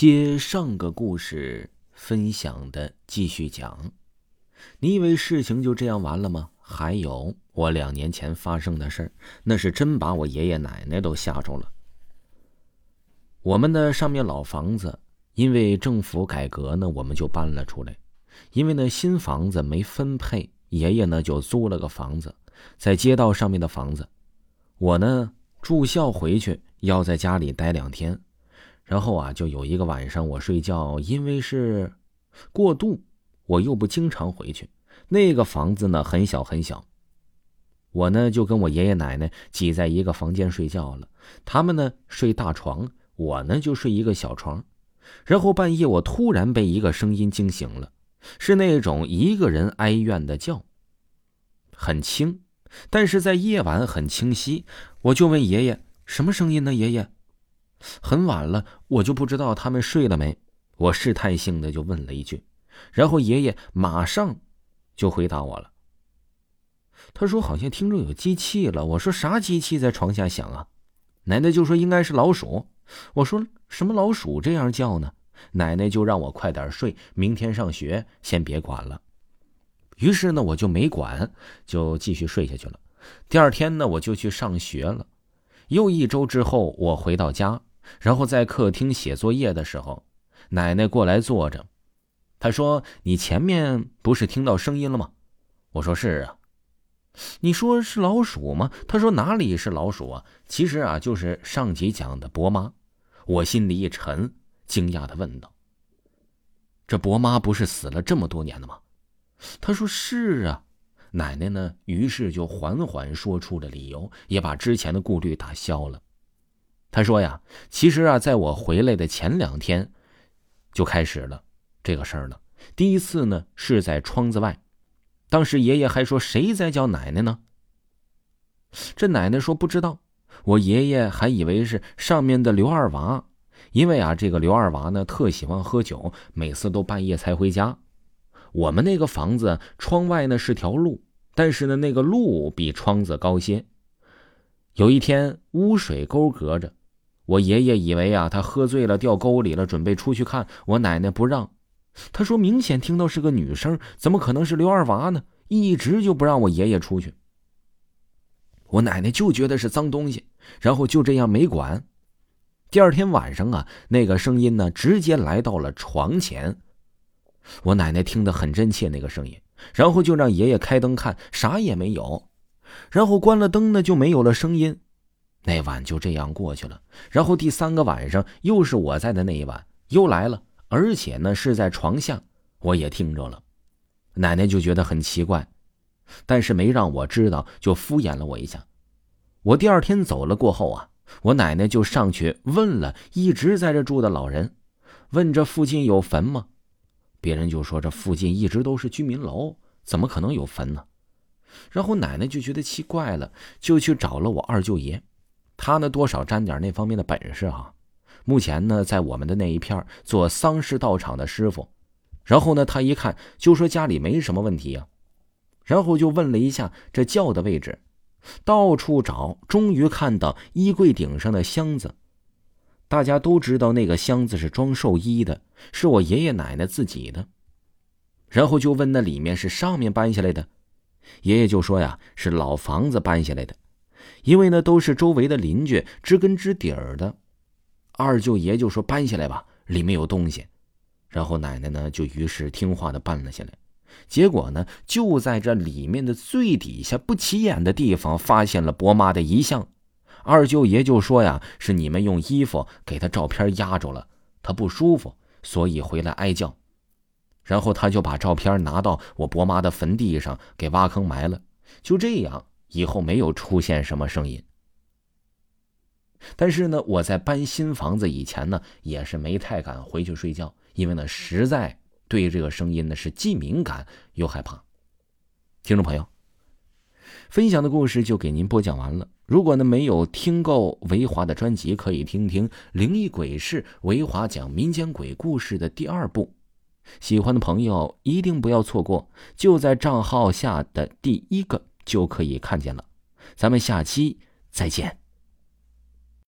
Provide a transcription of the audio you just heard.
接上个故事分享的继续讲，你以为事情就这样完了吗？还有我两年前发生的事儿，那是真把我爷爷奶奶都吓着了。我们的上面老房子，因为政府改革呢，我们就搬了出来。因为呢新房子没分配，爷爷呢就租了个房子，在街道上面的房子。我呢住校回去，要在家里待两天。然后啊，就有一个晚上我睡觉，因为是过渡，我又不经常回去。那个房子呢很小很小，我呢就跟我爷爷奶奶挤在一个房间睡觉了。他们呢睡大床，我呢就睡一个小床。然后半夜我突然被一个声音惊醒了，是那种一个人哀怨的叫，很轻，但是在夜晚很清晰。我就问爷爷：“什么声音呢？”爷爷。很晚了，我就不知道他们睡了没。我试探性的就问了一句，然后爷爷马上就回答我了。他说：“好像听着有机器了。”我说：“啥机器在床下响啊？”奶奶就说：“应该是老鼠。”我说：“什么老鼠这样叫呢？”奶奶就让我快点睡，明天上学先别管了。于是呢，我就没管，就继续睡下去了。第二天呢，我就去上学了。又一周之后，我回到家。然后在客厅写作业的时候，奶奶过来坐着，她说：“你前面不是听到声音了吗？”我说：“是啊。”你说是老鼠吗？她说：“哪里是老鼠啊？其实啊，就是上集讲的伯妈。”我心里一沉，惊讶的问道：“这伯妈不是死了这么多年了吗？”她说：“是啊。”奶奶呢，于是就缓缓说出了理由，也把之前的顾虑打消了。他说呀，其实啊，在我回来的前两天，就开始了这个事儿了。第一次呢是在窗子外，当时爷爷还说谁在叫奶奶呢？这奶奶说不知道。我爷爷还以为是上面的刘二娃，因为啊，这个刘二娃呢特喜欢喝酒，每次都半夜才回家。我们那个房子窗外呢是条路，但是呢那个路比窗子高些。有一天污水沟隔着。我爷爷以为啊，他喝醉了掉沟里了，准备出去看。我奶奶不让，他说明显听到是个女声，怎么可能是刘二娃呢？一直就不让我爷爷出去。我奶奶就觉得是脏东西，然后就这样没管。第二天晚上啊，那个声音呢，直接来到了床前。我奶奶听得很真切，那个声音，然后就让爷爷开灯看，啥也没有。然后关了灯呢，就没有了声音。那晚就这样过去了，然后第三个晚上又是我在的那一晚又来了，而且呢是在床下，我也听着了。奶奶就觉得很奇怪，但是没让我知道，就敷衍了我一下。我第二天走了过后啊，我奶奶就上去问了一直在这住的老人，问这附近有坟吗？别人就说这附近一直都是居民楼，怎么可能有坟呢？然后奶奶就觉得奇怪了，就去找了我二舅爷。他呢，多少沾点那方面的本事哈。目前呢，在我们的那一片做丧事道场的师傅。然后呢，他一看就说家里没什么问题呀。然后就问了一下这轿的位置，到处找，终于看到衣柜顶上的箱子。大家都知道那个箱子是装寿衣的，是我爷爷奶奶自己的。然后就问那里面是上面搬下来的，爷爷就说呀，是老房子搬下来的。因为呢，都是周围的邻居知根知底儿的，二舅爷就说搬下来吧，里面有东西。然后奶奶呢，就于是听话的搬了下来。结果呢，就在这里面的最底下不起眼的地方，发现了伯妈的遗像。二舅爷就说呀，是你们用衣服给他照片压着了，他不舒服，所以回来哀叫。然后他就把照片拿到我伯妈的坟地上，给挖坑埋了。就这样。以后没有出现什么声音，但是呢，我在搬新房子以前呢，也是没太敢回去睡觉，因为呢，实在对这个声音呢是既敏感又害怕。听众朋友，分享的故事就给您播讲完了。如果呢没有听够维华的专辑，可以听听《灵异鬼事》维华讲民间鬼故事的第二部。喜欢的朋友一定不要错过，就在账号下的第一个。就可以看见了，咱们下期再见。